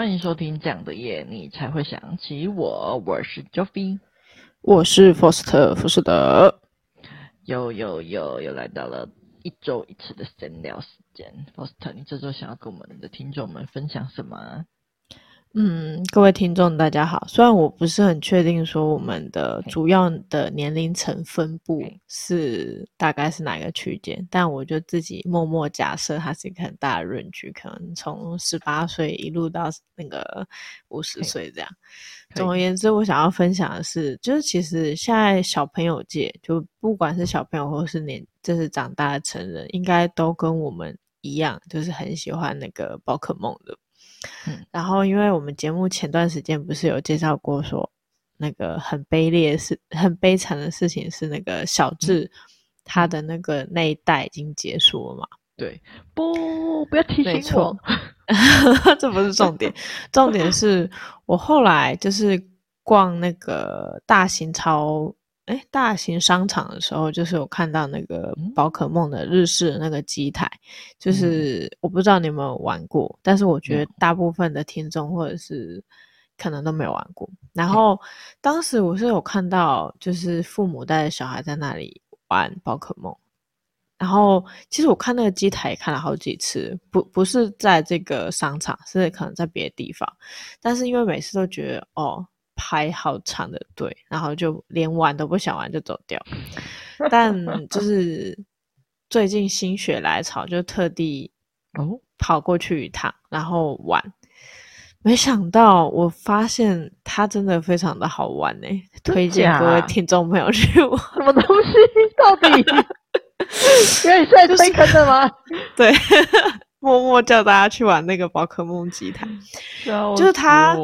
欢迎收听这样的夜，你才会想起我。我是 Joffy，我是 Foster 福士德。又又又又来到了一周一次的闲聊时间。Foster，你这周想要跟我们的听众们分享什么？嗯，各位听众大家好。虽然我不是很确定说我们的主要的年龄层分布是大概是哪个区间，但我就自己默默假设它是一个很大的 range，可能从十八岁一路到那个五十岁这样。总而言之，我想要分享的是，就是其实现在小朋友界，就不管是小朋友或是年，就是长大的成人，应该都跟我们一样，就是很喜欢那个宝可梦的。嗯，然后因为我们节目前段时间不是有介绍过说，那个很卑劣是很悲惨的事情是那个小智他的那个那一代已经结束了嘛？对，不，不要提醒我，这不是重点，重点是我后来就是逛那个大型超。哎，大型商场的时候，就是有看到那个宝可梦的日式的那个机台，嗯、就是我不知道你有没有玩过，但是我觉得大部分的听众或者是可能都没有玩过。然后当时我是有看到，就是父母带着小孩在那里玩宝可梦，然后其实我看那个机台也看了好几次，不不是在这个商场，是可能在别的地方，但是因为每次都觉得哦。排好长的队，然后就连玩都不想玩就走掉。但就是最近心血来潮，就特地哦跑过去一趟，然后玩。没想到我发现它真的非常的好玩呢，推荐各位听众朋友去玩。什么东西？到底？因为你现在 推坑的吗？对。默默叫大家去玩那个宝可梦机台，就是他，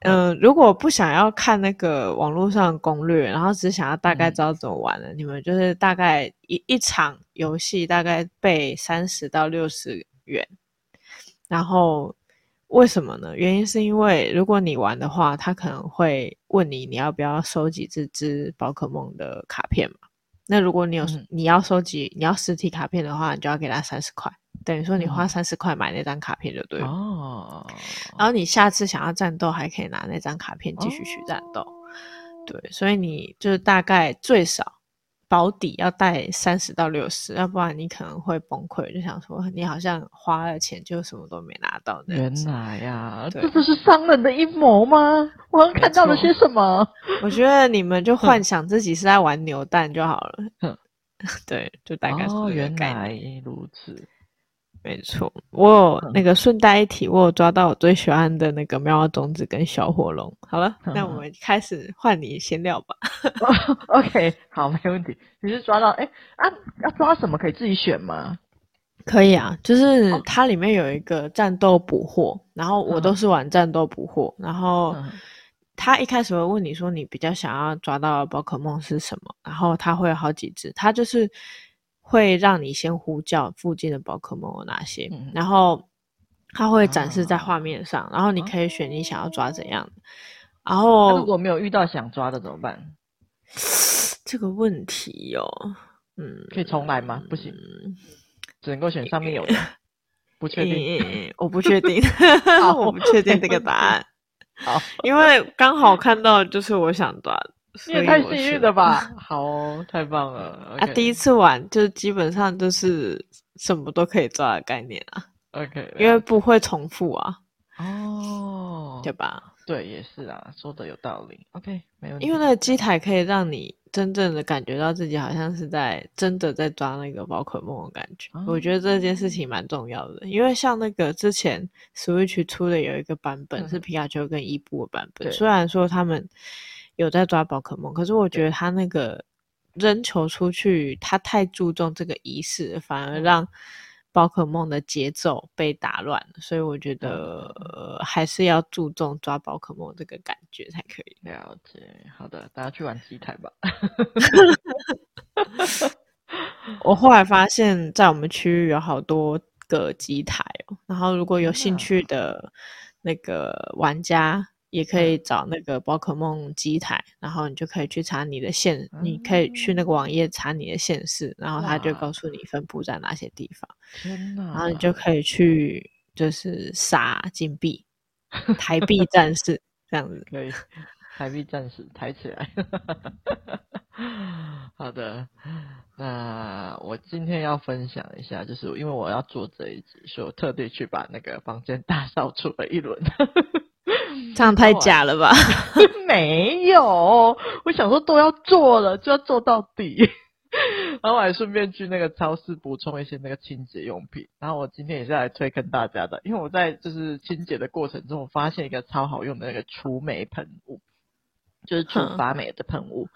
嗯、呃，如果不想要看那个网络上的攻略，然后只想要大概知道怎么玩的，嗯、你们就是大概一一场游戏大概备三十到六十元。然后为什么呢？原因是因为如果你玩的话，他可能会问你你要不要收集这只宝可梦的卡片嘛。那如果你有、嗯、你要收集你要实体卡片的话，你就要给他三十块。等于说你花三十块买那张卡片就对了。哦，然后你下次想要战斗还可以拿那张卡片继续去战斗，哦、对，所以你就是大概最少保底要带三十到六十，要不然你可能会崩溃，就想说你好像花了钱就什么都没拿到。原来呀、这不是商人的阴谋吗？我们看到了些什么？我觉得你们就幻想自己是在玩牛蛋就好了。对，就大概。原来如此。没错，我有那个顺带一提，我有抓到我最喜欢的那个喵喵种子跟小火龙。好了，嗯、那我们开始换你先聊吧。OK，好，没问题。你是抓到哎啊？要抓什么可以自己选吗？可以啊，就是它里面有一个战斗捕获，然后我都是玩战斗捕获，然后他一开始会问你说你比较想要抓到的宝可梦是什么，然后他会有好几只，他就是。会让你先呼叫附近的宝可梦有哪些，嗯、然后它会展示在画面上，啊、然后你可以选你想要抓怎样然后如果没有遇到想抓的怎么办？这个问题哦，嗯，可以重来吗？不行，只能够选上面有的。不确定，我不 确定，我不确定这个答案。好，因为刚好看到就是我想抓的。你也太幸运了吧！好哦，太棒了。Okay 啊，第一次玩就基本上就是什么都可以抓的概念啊。OK，因为不会重复啊。哦，对吧？对，也是啊，说的有道理。OK，没问题。因为那个机台可以让你真正的感觉到自己好像是在真的在抓那个宝可梦的感觉。哦、我觉得这件事情蛮重要的，因为像那个之前 Switch 出的有一个版本、嗯、是皮卡丘跟伊布的版本，对虽然说他们。有在抓宝可梦，可是我觉得他那个扔球出去，他太注重这个仪式，反而让宝可梦的节奏被打乱了。所以我觉得、呃、还是要注重抓宝可梦这个感觉才可以。了解，好的，大家去玩机台吧。我后来发现，在我们区域有好多个机台哦，然后如果有兴趣的那个玩家。也可以找那个宝可梦机台，然后你就可以去查你的县，嗯、你可以去那个网页查你的县市，然后他就告诉你分布在哪些地方。天哪！然后你就可以去就是撒金币，台币 战士这样子可以，台币战士抬起来。好的，那我今天要分享一下，就是因为我要做这一集，所以我特地去把那个房间 大扫除了一轮。这样太假了吧？没有，我想说都要做了，就要做到底。然后我还顺便去那个超市补充一些那个清洁用品。然后我今天也是来推坑大家的，因为我在就是清洁的过程中，我发现一个超好用的那个除霉喷雾，就是除发霉的喷雾。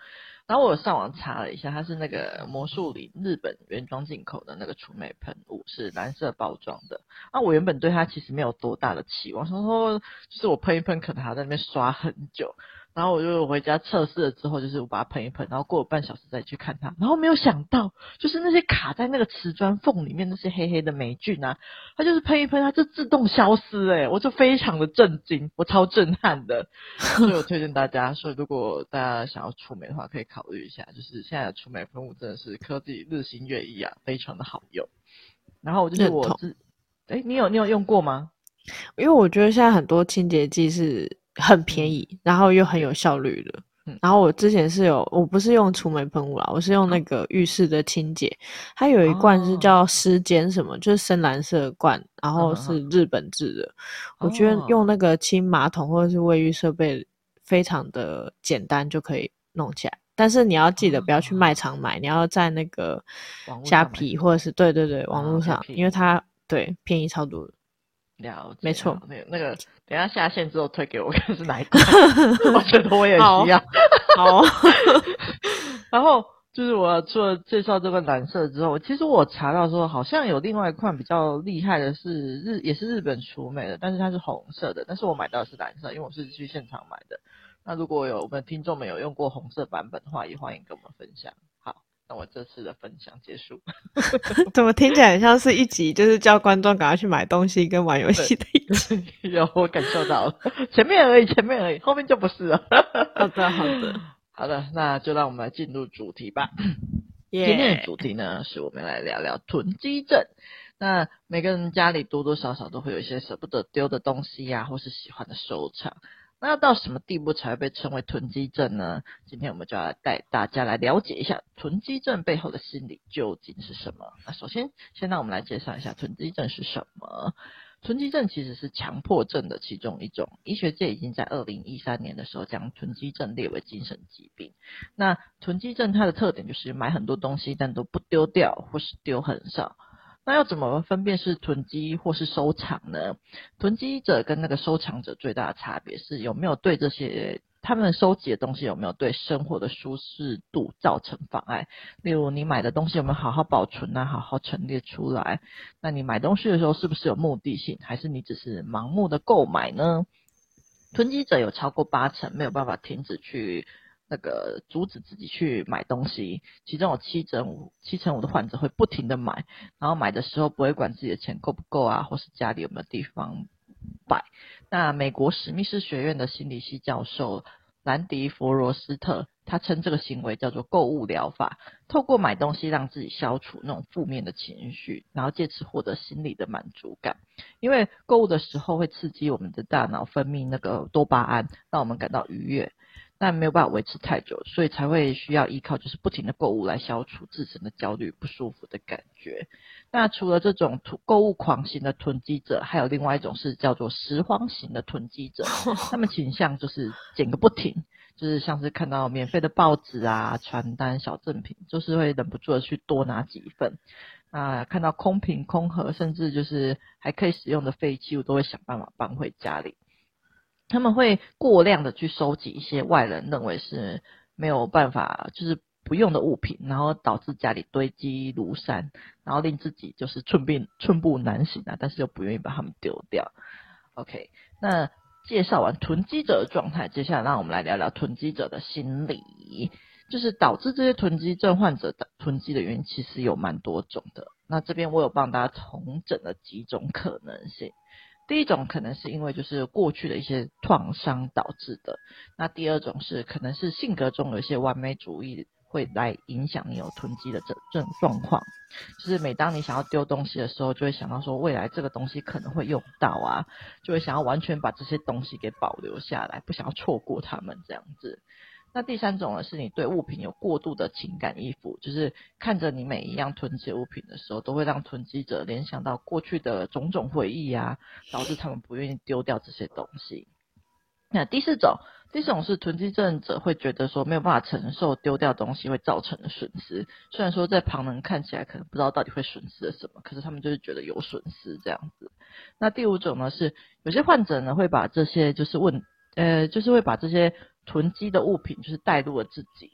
然后我上网查了一下，它是那个魔术林日本原装进口的那个除霉喷雾，是蓝色包装的。那我原本对它其实没有多大的期望，想说就是我喷一喷，可能还在那边刷很久。然后我就回家测试了之后，就是我把它喷一喷，然后过了半小时再去看它，然后没有想到，就是那些卡在那个瓷砖缝里面那些黑黑的霉菌啊，它就是喷一喷，它就自动消失，诶，我就非常的震惊，我超震撼的，所以我推荐大家，所以如果大家想要除霉的话，可以考虑一下，就是现在的除霉喷雾真的是科技日新月异啊，非常的好用。然后就是我是，诶，你有你有用过吗？因为我觉得现在很多清洁剂是。很便宜，然后又很有效率的。嗯，然后我之前是有，我不是用除霉喷雾啦，我是用那个浴室的清洁，它有一罐是叫湿间什么，就是深蓝色罐，然后是日本制的。我觉得用那个清马桶或者是卫浴设备非常的简单就可以弄起来，但是你要记得不要去卖场买，你要在那个虾皮或者是对对对网络上，因为它对便宜超多的。了解，没错，那个那个，等一下下线之后推给我 看是哪一款，我觉得我也需要。好，然后就是我除了介绍这个蓝色之后，其实我查到说好像有另外一款比较厉害的是日，也是日本除美的，但是它是红色的，但是我买到的是蓝色，因为我是去现场买的。那如果有我们听众们有用过红色版本的话，也欢迎跟我们分享。那我这次的分享结束，怎么听起来很像是一集就是叫观众赶快去买东西跟玩游戏的一集？有，我感受到了，前面而已，前面而已，后面就不是了。好的，好的，好的，那就让我们来进入主题吧。Yeah. 今天的主题呢，是我们来聊聊囤积症。那每个人家里多多少少都会有一些舍不得丢的东西呀、啊，或是喜欢的收藏。那要到什么地步才会被称为囤积症呢？今天我们就要带大家来了解一下囤积症背后的心理究竟是什么。那首先，先让我们来介绍一下囤积症是什么。囤积症其实是强迫症的其中一种，医学界已经在二零一三年的时候将囤积症列为精神疾病。那囤积症它的特点就是买很多东西，但都不丢掉，或是丢很少。那要怎么分辨是囤积或是收藏呢？囤积者跟那个收藏者最大的差别是有没有对这些他们收集的东西有没有对生活的舒适度造成妨碍？例如你买的东西有没有好好保存啊，好好陈列出来？那你买东西的时候是不是有目的性，还是你只是盲目的购买呢？囤积者有超过八成没有办法停止去。那个阻止自己去买东西，其中有七成五七成五的患者会不停的买，然后买的时候不会管自己的钱够不够啊，或是家里有没有地方摆。那美国史密斯学院的心理系教授兰迪弗罗斯特，他称这个行为叫做购物疗法，透过买东西让自己消除那种负面的情绪，然后借此获得心理的满足感。因为购物的时候会刺激我们的大脑分泌那个多巴胺，让我们感到愉悦。但没有办法维持太久，所以才会需要依靠就是不停的购物来消除自身的焦虑不舒服的感觉。那除了这种购物狂型的囤积者，还有另外一种是叫做拾荒型的囤积者，他们倾向就是捡个不停，就是像是看到免费的报纸啊、传单、小赠品，就是会忍不住的去多拿几份。啊，看到空瓶、空盒，甚至就是还可以使用的废弃物，都会想办法搬回家里。他们会过量的去收集一些外人认为是没有办法，就是不用的物品，然后导致家里堆积如山，然后令自己就是寸步寸步难行啊，但是又不愿意把它们丢掉。OK，那介绍完囤积者的状态，接下来让我们来聊聊囤积者的心理，就是导致这些囤积症患者的囤积的原因，其实有蛮多种的。那这边我有帮大家重整了几种可能性。第一种可能是因为就是过去的一些创伤导致的，那第二种是可能是性格中有一些完美主义会来影响你有囤积的这这种状况。就是每当你想要丢东西的时候，就会想到说未来这个东西可能会用到啊，就会想要完全把这些东西给保留下来，不想要错过它们这样子。那第三种呢，是你对物品有过度的情感依附，就是看着你每一样囤积物品的时候，都会让囤积者联想到过去的种种回忆啊，导致他们不愿意丢掉这些东西。那第四种，第四种是囤积症者会觉得说没有办法承受丢掉东西会造成的损失，虽然说在旁人看起来可能不知道到底会损失了什么，可是他们就是觉得有损失这样子。那第五种呢，是有些患者呢会把这些就是问，呃，就是会把这些。囤积的物品就是带入了自己。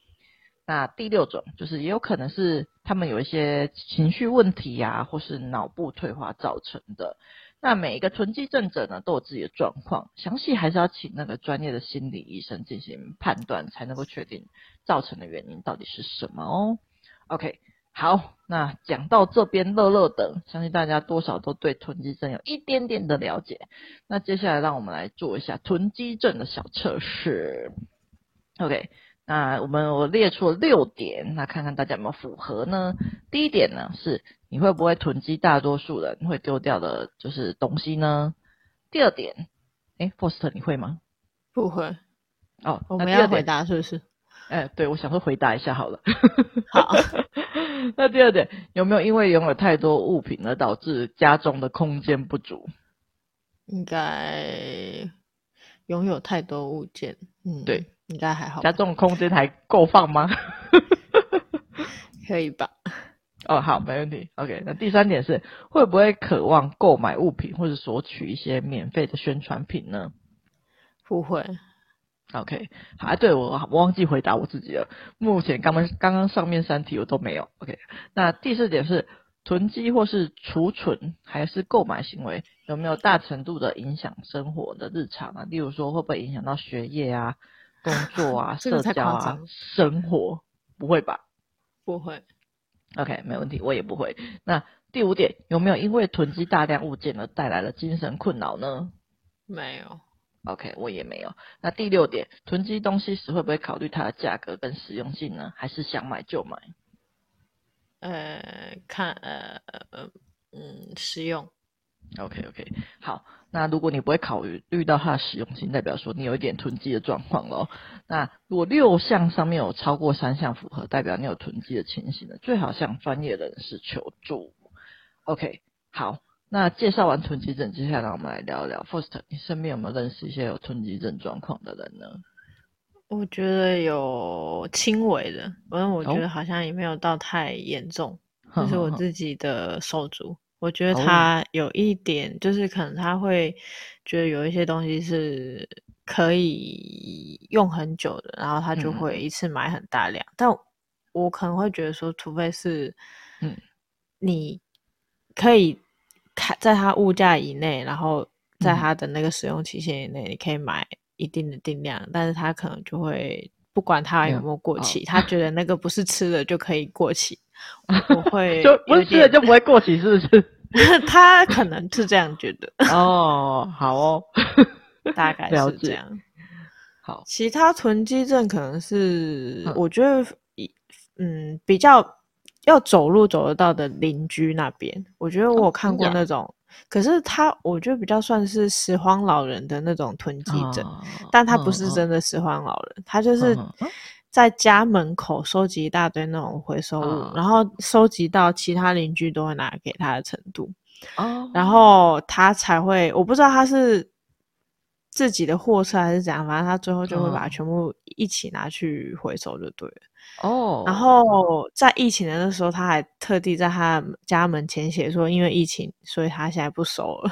那第六种就是也有可能是他们有一些情绪问题呀、或是脑部退化造成的。那每一个囤积症者呢，都有自己的状况，详细还是要请那个专业的心理医生进行判断，才能够确定造成的原因到底是什么哦。OK。好，那讲到这边乐乐的，相信大家多少都对囤积症有一点点的了解。那接下来让我们来做一下囤积症的小测试。OK，那我们我列出了六点，那看看大家有没有符合呢？第一点呢是你会不会囤积大多数人会丢掉的就是东西呢？第二点，诶，Foster 你会吗？不会。哦，我们要回答是不是？哎，对，我想说回答一下好了。好，那第二点，有没有因为拥有太多物品而导致家中的空间不足？应该拥有太多物件，嗯，对，应该还好。家中的空间还够放吗？可以吧？哦，好，没问题。OK，那第三点是会不会渴望购买物品或者索取一些免费的宣传品呢？不会。OK，好啊，对，我我忘记回答我自己了。目前刚刚刚刚上面三题我都没有。OK，那第四点是囤积或是储存还是购买行为有没有大程度的影响生活的日常啊？例如说会不会影响到学业啊、工作啊、社交啊、生活？不会吧？不会。OK，没问题，我也不会。那第五点有没有因为囤积大量物件而带来了精神困扰呢？没有。OK，我也没有。那第六点，囤积东西时会不会考虑它的价格跟实用性呢？还是想买就买？呃，看呃呃嗯，实用。OK OK，好。那如果你不会考虑遇到它的实用性，代表说你有一点囤积的状况咯。那如果六项上面有超过三项符合，代表你有囤积的情形呢，最好向专业人士求助。OK，好。那介绍完囤积症，接下来我们来聊一聊。First，你身边有没有认识一些有囤积症状况的人呢？我觉得有轻微的，反正我觉得好像也没有到太严重。就、哦、是我自己的手足，我觉得他有一点，就是可能他会觉得有一些东西是可以用很久的，然后他就会一次买很大量。嗯、但我可能会觉得说，除非是，嗯，你可以。在它物价以内，然后在它的那个使用期限以内，你可以买一定的定量，嗯、但是他可能就会不管它有没有过期，他觉得那个不是吃的就可以过期，我会 就不是吃的就不会过期，是不是？他可能是这样觉得。哦，好哦，大概是这样。好，其他囤积症可能是我觉得嗯比较。要走路走得到的邻居那边，我觉得我有看过那种，哦、可是他我觉得比较算是拾荒老人的那种囤积症，哦、但他不是真。的拾荒老人，哦、他就是在家门口收集一大堆那种回收物，哦、然后收集到其他邻居都会拿给他的程度，哦，然。后他才会，我不知道他是自己的货车还是怎样，反正他最后就会把。它全部一起拿去回收就对了。哦，oh. 然后在疫情的那时候，他还特地在他家门前写说，因为疫情，所以他现在不收了。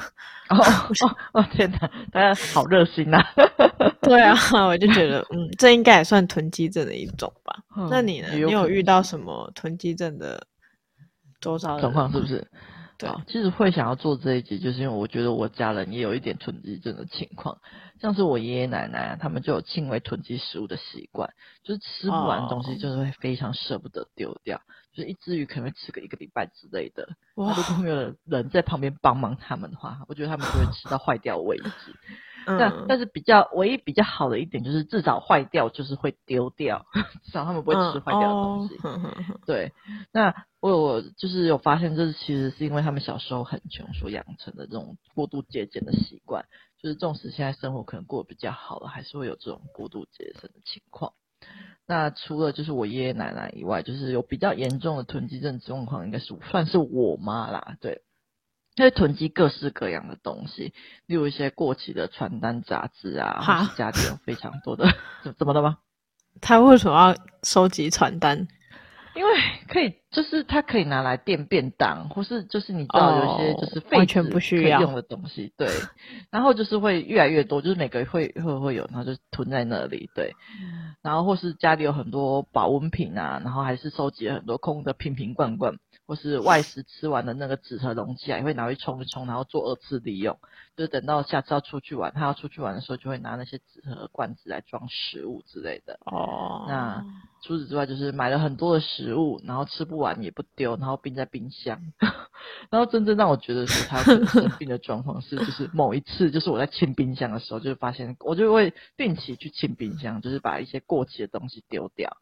哦哦哦！天哪，大家好热心呐！对啊，我就觉得，嗯，这应该也算囤积症的一种吧？嗯、那你呢？有你有遇到什么囤积症的周遭状况？是不是？对，其实会想要做这一集，就是因为我觉得我家人也有一点囤积症的情况，像是我爷爷奶奶他们就有轻微囤积食物的习惯，就是吃不完的东西，就是会非常舍不得丢掉，哦、就是一只鱼可能会吃个一个礼拜之类的。哇！如果没有人在旁边帮忙他们的话，我觉得他们就会吃到坏掉为止。嗯、但但是比较唯一比较好的一点就是至少坏掉就是会丢掉，至少他们不会吃坏掉的东西。嗯哦、对，那我我就是有发现，这其实是因为他们小时候很穷所养成的这种过度节俭的习惯，就是纵使现在生活可能过得比较好了，还是会有这种过度节省的情况。那除了就是我爷爷奶奶以外，就是有比较严重的囤积症状况，应该是算是我妈啦。对，因为囤积各式各样的东西，例如一些过期的传单、杂志啊，或是家里有非常多的，怎怎么的吗？他为什么要收集传单？因为可以，就是它可以拿来垫便当，或是就是你知道有些就是废纸可以用的东西，对。然后就是会越来越多，就是每个会会会有，然后就囤在那里，对。然后或是家里有很多保温瓶啊，然后还是收集了很多空的瓶瓶罐罐，或是外食吃完的那个纸盒容器啊，也会拿去冲一冲，然后做二次利用。就是等到下次要出去玩，他要出去玩的时候，就会拿那些纸盒罐子来装食物之类的。哦。那。除此之外，就是买了很多的食物，然后吃不完也不丢，然后冰在冰箱。然后真正让我觉得是他生病的状况是，就是某一次，就是我在清冰箱的时候，就发现我就会定期去清冰箱，就是把一些过期的东西丢掉。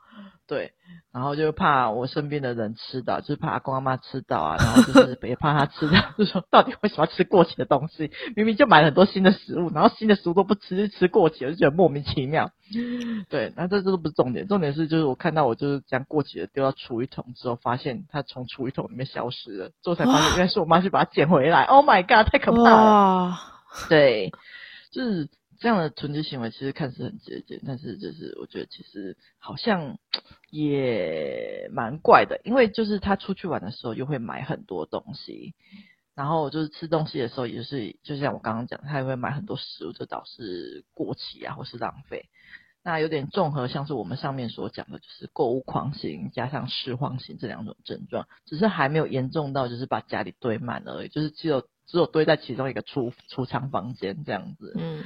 对，然后就怕我身边的人吃到，就是怕阿公阿妈吃到啊，然后就是 也怕他吃到，就说到底为什么吃过期的东西？明明就买了很多新的食物，然后新的食物都不吃，就吃过期，我就觉得莫名其妙。对，那这这都不是重点，重点是就是我看到我就是将过期的丢到厨余桶之后，发现它从厨余桶里面消失了，之后才发现原来是我妈去把它捡回来。Oh my god，太可怕了！对，就是。这样的囤积行为其实看似很节俭，但是就是我觉得其实好像也蛮怪的，因为就是他出去玩的时候又会买很多东西，然后就是吃东西的时候也是，就像我刚刚讲，他也会买很多食物，就导致过期啊或是浪费。那有点综合，像是我们上面所讲的，就是购物狂型加上拾荒型这两种症状，只是还没有严重到就是把家里堆满而已，就是只有。只有堆在其中一个储储藏房间这样子，嗯，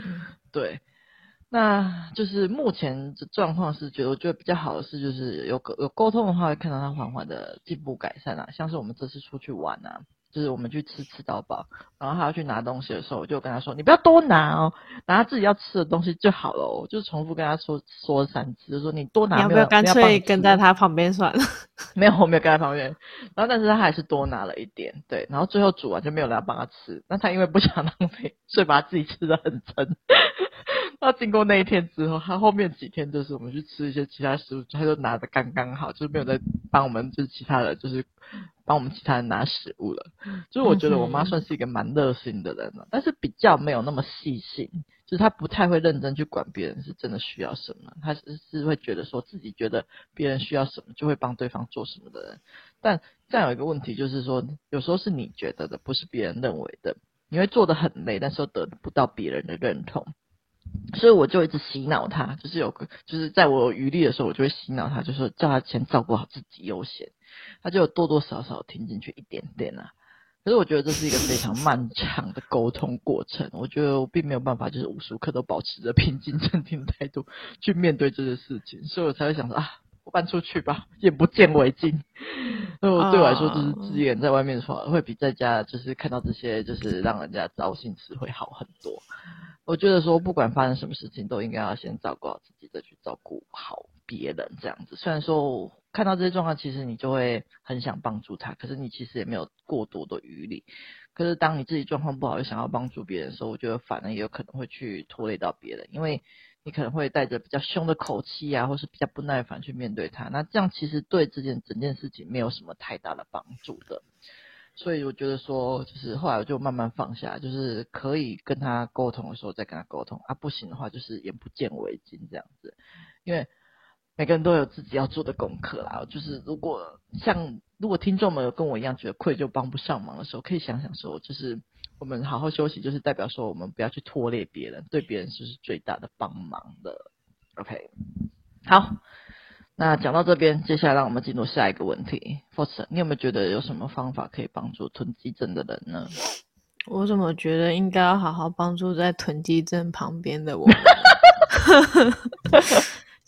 对，那就是目前的状况是觉得我觉得比较好的是，就是有有沟通的话，会看到他缓缓的进步改善啊，像是我们这次出去玩啊。就是我们去吃吃到饱，然后他要去拿东西的时候，我就跟他说：“你不要多拿哦，拿他自己要吃的东西就好了哦。”就重复跟他说说三次，就说你多拿。你要不要干脆跟在他旁边算了？没有，我没有跟在旁边。然后，但是他还是多拿了一点，对。然后最后煮完就没有人要帮他吃。那他因为不想浪费，所以把他自己吃的很撑。那经过那一天之后，他后面几天就是我们去吃一些其他食物，他就拿的刚刚好，就是没有再帮我们，就是其他的就是帮我们其他人拿食物了。就是我觉得我妈算是一个蛮热心的人了，但是比较没有那么细心，就是她不太会认真去管别人是真的需要什么，她是是会觉得说自己觉得别人需要什么就会帮对方做什么的人。但这样有一个问题就是说，有时候是你觉得的，不是别人认为的，你会做的很累，但是又得不到别人的认同。所以我就一直洗脑他，就是有个，就是在我有余力的时候，我就会洗脑他，就说叫他先照顾好自己优先。他就多多少少听进去一点点啊。可是我觉得这是一个非常漫长的沟通过程，我觉得我并没有办法，就是无时无刻都保持着平静镇定的态度去面对这些事情，所以我才会想说啊，我搬出去吧，眼不见为净。那 我对我来说，就是自己一个人在外面的话，会比在家就是看到这些就是让人家糟心事会好很多。我觉得说，不管发生什么事情，都应该要先照顾好自己，再去照顾好别人。这样子，虽然说看到这些状况，其实你就会很想帮助他，可是你其实也没有过多的余力。可是当你自己状况不好，又想要帮助别人的时候，我觉得反而也有可能会去拖累到别人，因为你可能会带着比较凶的口气啊，或是比较不耐烦去面对他。那这样其实对这件整件事情没有什么太大的帮助的。所以我觉得说，就是后来我就慢慢放下，就是可以跟他沟通的时候再跟他沟通啊，不行的话就是眼不见为净这样子。因为每个人都有自己要做的功课啦。就是如果像如果听众们有跟我一样觉得愧疚帮不上忙的时候，可以想想说，就是我们好好休息，就是代表说我们不要去拖累别人，对别人就是最大的帮忙的。OK，好。那讲到这边，接下来让我们进入下一个问题。Foster，你有没有觉得有什么方法可以帮助囤积症的人呢？我怎么觉得应该要好好帮助在囤积症旁边的我？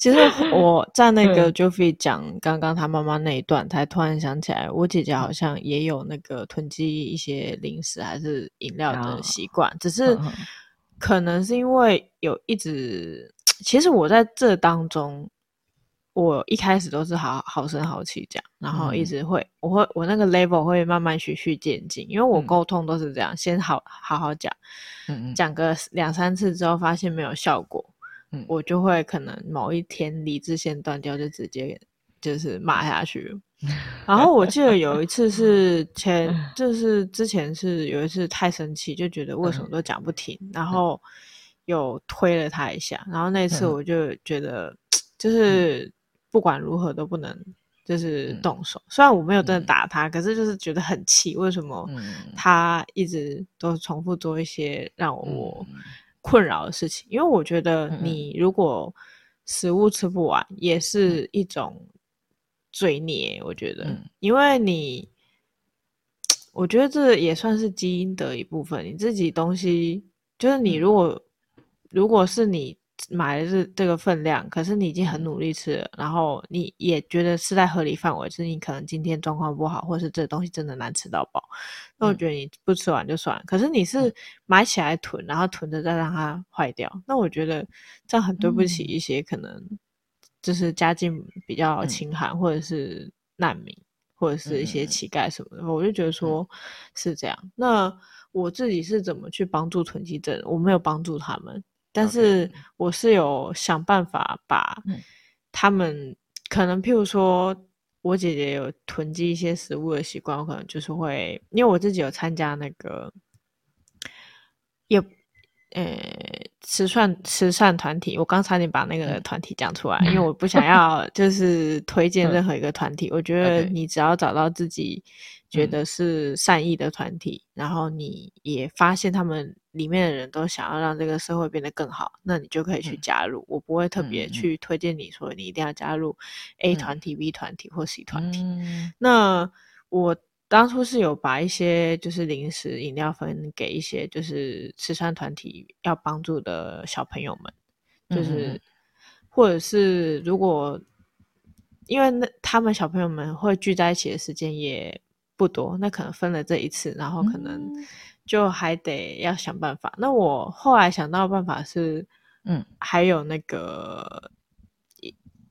其实 我在那个 Joffy 讲刚刚他妈妈那一段，才突然想起来，我姐姐好像也有那个囤积一些零食还是饮料的习惯，只是。可能是因为有一直，其实我在这当中，我一开始都是好好声好气讲，然后一直会，嗯、我会我那个 level 会慢慢循序渐进，因为我沟通都是这样，嗯、先好好好讲，嗯嗯，讲个两三次之后发现没有效果，嗯，我就会可能某一天理智线断掉，就直接就是骂下去。然后我记得有一次是前，就是之前是有一次太生气，就觉得为什么都讲不停，然后有推了他一下，然后那次我就觉得就是。不管如何都不能就是动手，嗯、虽然我没有真的打他，嗯、可是就是觉得很气，为什么他一直都重复做一些让我困扰的事情？嗯、因为我觉得你如果食物吃不完，也是一种罪孽。我觉得，嗯、因为你，我觉得这也算是基因的一部分。你自己东西，就是你如果、嗯、如果是你。买的是这个分量，可是你已经很努力吃了，然后你也觉得是在合理范围，就是你可能今天状况不好，或是这东西真的难吃到饱，那我觉得你不吃完就算了。可是你是买起来囤，然后囤着再让它坏掉，那我觉得这样很对不起一些可能就是家境比较清寒，或者是难民，或者是一些乞丐什么的，我就觉得说是这样。那我自己是怎么去帮助囤积症？我没有帮助他们。但是我是有想办法把他们可能，譬如说我姐姐有囤积一些食物的习惯，我可能就是会，因为我自己有参加那个，也，呃，慈善慈善团体，我刚差点把那个团体讲出来，因为我不想要就是推荐任何一个团体，我觉得你只要找到自己。觉得是善意的团体，嗯、然后你也发现他们里面的人都想要让这个社会变得更好，那你就可以去加入。嗯、我不会特别去推荐你说你一定要加入 A 团体、嗯、B 团体或 C 团体。嗯、那我当初是有把一些就是零食饮料分给一些就是慈善团体要帮助的小朋友们，就是、嗯、或者是如果因为那他们小朋友们会聚在一起的时间也。不多，那可能分了这一次，然后可能就还得要想办法。嗯、那我后来想到的办法是，嗯，还有那个。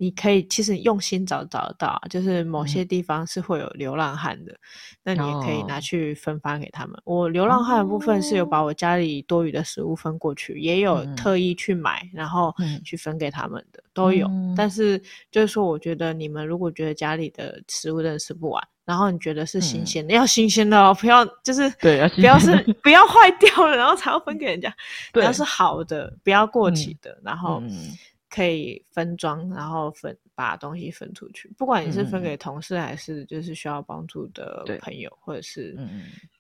你可以其实用心找找得到，就是某些地方是会有流浪汉的，嗯、那你也可以拿去分发给他们。哦、我流浪汉的部分是有把我家里多余的食物分过去，嗯、也有特意去买，然后去分给他们的，嗯、都有。但是就是说，我觉得你们如果觉得家里的食物真的吃不完，然后你觉得是新鲜要新鲜的哦，不要就是对，不要是不要坏掉了，然后才要分给人家。对要是好的，不要过期的，嗯、然后。嗯可以分装，然后分把东西分出去。不管你是分给同事，还是就是需要帮助的朋友，嗯、或者是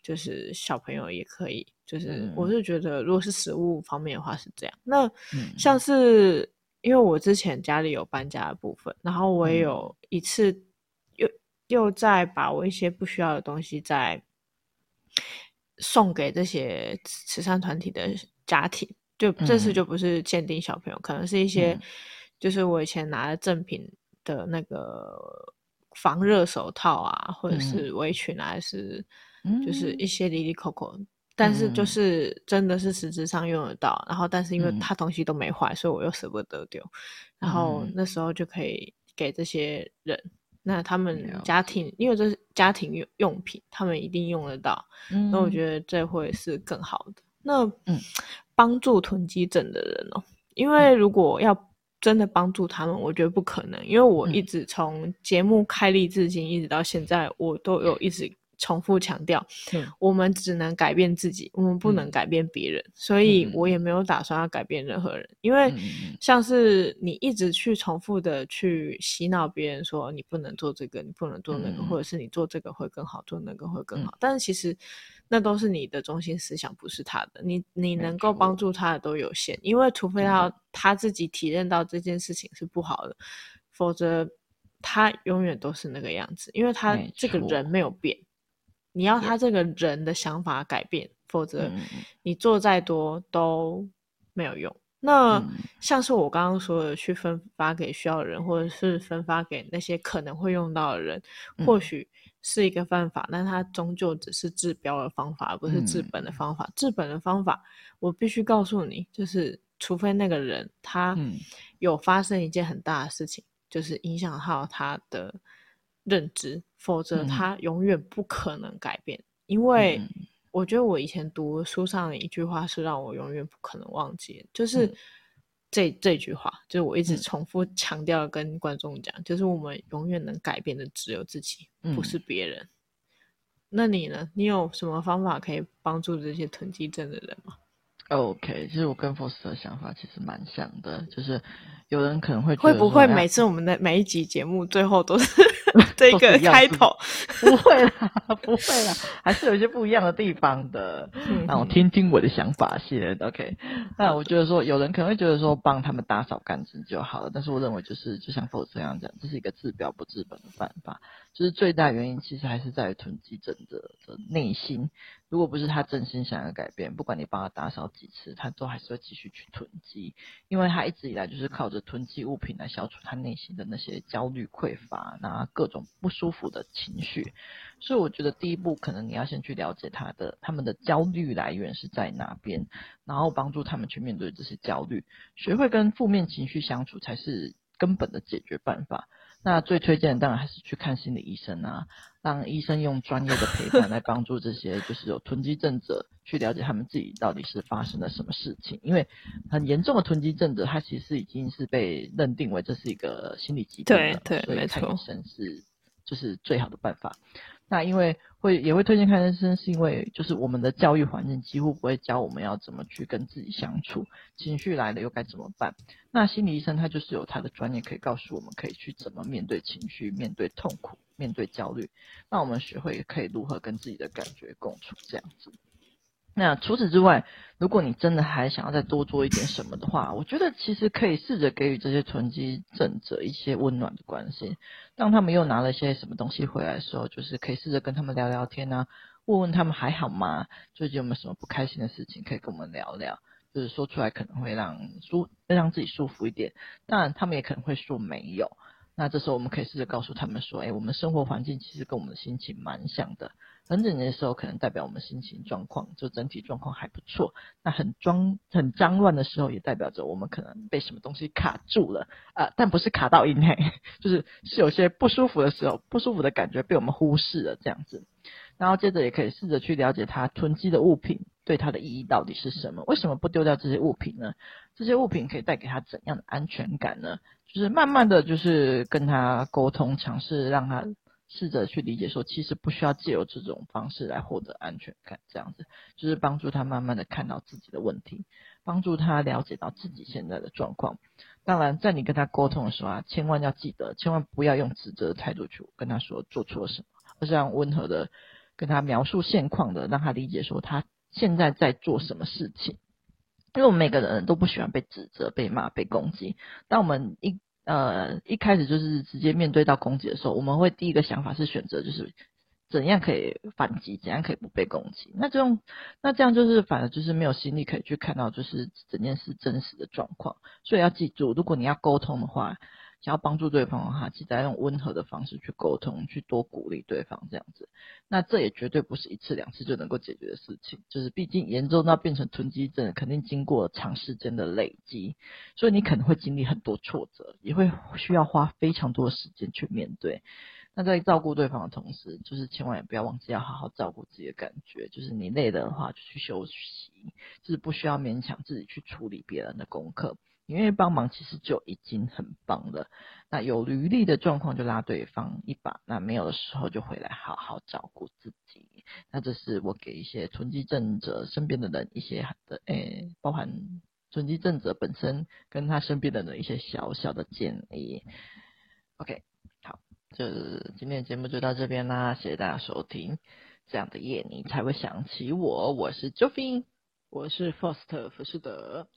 就是小朋友也可以。就是我是觉得，如果是食物方面的话是这样。那像是因为我之前家里有搬家的部分，然后我也有一次又又再把我一些不需要的东西再送给这些慈善团体的家庭。就这次就不是限定小朋友，嗯、可能是一些，就是我以前拿的赠品的那个防热手套啊，嗯、或者是围裙啊，还是就是一些里里扣扣，嗯、但是就是真的是实质上用得到。然后，但是因为它东西都没坏，嗯、所以我又舍不得丢。然后那时候就可以给这些人，那他们家庭，嗯、因为这是家庭用用品，他们一定用得到。嗯、那我觉得这会是更好的。那嗯。帮助囤积症的人哦，因为如果要真的帮助他们，我觉得不可能。因为我一直从节目开立至今，一直到现在，我都有一直重复强调，我们只能改变自己，我们不能改变别人。所以我也没有打算要改变任何人。因为像是你一直去重复的去洗脑别人，说你不能做这个，你不能做那个，或者是你做这个会更好，做那个会更好。但是其实。那都是你的中心思想，不是他的。你你能够帮助他的都有限，因为除非他他自己体认到这件事情是不好的，否则他永远都是那个样子。因为他这个人没有变，你要他这个人的想法改变，否则你做再多都没有用。那像是我刚刚说的，去分发给需要的人，或者是分发给那些可能会用到的人，或许。是一个办法，但它终究只是治标的方法，而不是治本的方法。嗯、治本的方法，我必须告诉你，就是除非那个人他有发生一件很大的事情，嗯、就是影响到他的认知，否则他永远不可能改变。嗯、因为我觉得我以前读书上的一句话是让我永远不可能忘记，就是。嗯这这句话就是我一直重复强调跟观众讲，嗯、就是我们永远能改变的只有自己，嗯、不是别人。那你呢？你有什么方法可以帮助这些囤积症的人吗？OK，其实我跟 Faust 的想法其实蛮像的，就是有人可能会会不会每次我们的每一集节目最后都是？这个开头 不会啦，不会啦，还是有一些不一样的地方的。那我听听我的想法先，OK。那我觉得说，有人可能会觉得说，帮他们打扫干净就好了。但是我认为，就是就像 Faust 这样讲，这是一个治标不治本的办法。就是最大原因，其实还是在于囤积症的的内心。如果不是他真心想要改变，不管你帮他打扫几次，他都还是会继续去囤积，因为他一直以来就是靠着囤积物品来消除他内心的那些焦虑、匮乏，那各种不舒服的情绪。所以我觉得第一步，可能你要先去了解他的他们的焦虑来源是在哪边，然后帮助他们去面对这些焦虑，学会跟负面情绪相处，才是根本的解决办法。那最推荐的当然还是去看心理医生啊，让医生用专业的陪伴来帮助这些就是有囤积症者去了解他们自己到底是发生了什么事情，因为很严重的囤积症者，他其实已经是被认定为这是一个心理疾病了，对对，所以看医生是，就是最好的办法。那因为会也会推荐看医生，是因为就是我们的教育环境几乎不会教我们要怎么去跟自己相处，情绪来了又该怎么办？那心理医生他就是有他的专业可以告诉我们，可以去怎么面对情绪、面对痛苦、面对焦虑。那我们学会可以如何跟自己的感觉共处，这样子。那除此之外，如果你真的还想要再多做一点什么的话，我觉得其实可以试着给予这些囤积症者一些温暖的关心。当他们又拿了些什么东西回来的时候，就是可以试着跟他们聊聊天啊，问问他们还好吗？最近有没有什么不开心的事情可以跟我们聊聊？就是说出来可能会让舒让自己舒服一点。当然，他们也可能会说没有。那这时候我们可以试着告诉他们说：“哎，我们生活环境其实跟我们的心情蛮像的。”很整洁的时候，可能代表我们心情状况就整体状况还不错。那很脏、很脏乱的时候，也代表着我们可能被什么东西卡住了啊、但不是卡到阴黑，就是是有些不舒服的时候，不舒服的感觉被我们忽视了这样子。然后接着也可以试着去了解他囤积的物品对他的意义到底是什么？为什么不丢掉这些物品呢？这些物品可以带给他怎样的安全感呢？就是慢慢的就是跟他沟通，尝试让他。试着去理解，说其实不需要借由这种方式来获得安全感，这样子就是帮助他慢慢的看到自己的问题，帮助他了解到自己现在的状况。当然，在你跟他沟通的时候啊，千万要记得，千万不要用指责的态度去跟他说做错了什么，而是要温和的跟他描述现况的，让他理解说他现在在做什么事情。因为我们每个人都不喜欢被指责、被骂、被攻击，当我们一呃，一开始就是直接面对到攻击的时候，我们会第一个想法是选择就是怎样可以反击，怎样可以不被攻击。那这种，那这样就是反而就是没有心力可以去看到就是整件事真实的状况。所以要记住，如果你要沟通的话。想要帮助对方的话，记得要用温和的方式去沟通，去多鼓励对方这样子。那这也绝对不是一次两次就能够解决的事情，就是毕竟严重到变成囤积症，肯定经过长时间的累积，所以你可能会经历很多挫折，也会需要花非常多的时间去面对。那在照顾对方的同时，就是千万也不要忘记要好好照顾自己的感觉，就是你累了的话就去休息，就是不需要勉强自己去处理别人的功课。你愿意帮忙，其实就已经很棒了。那有余力的状况就拉对方一把，那没有的时候就回来好好照顾自己。那这是我给一些囤积症者身边的人一些的，诶、包含囤积症者本身跟他身边的人一些小小的建议。OK，好，就今天的节目就到这边啦，谢谢大家收听。这样的夜你才会想起我，我是 Jofie，我是 Faust 浮士德。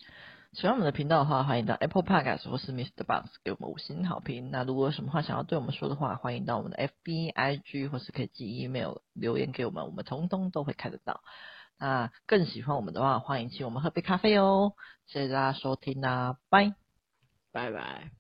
喜欢我们的频道的话，欢迎到 Apple Podcast 或是 Mr. Box 给我们五星好评。那如果有什么话想要对我们说的话，欢迎到我们的 FB、IG 或是可以寄 email 留言给我们，我们通通都会看得到。那更喜欢我们的话，欢迎请我们喝杯咖啡哦。谢谢大家收听啦，拜拜拜。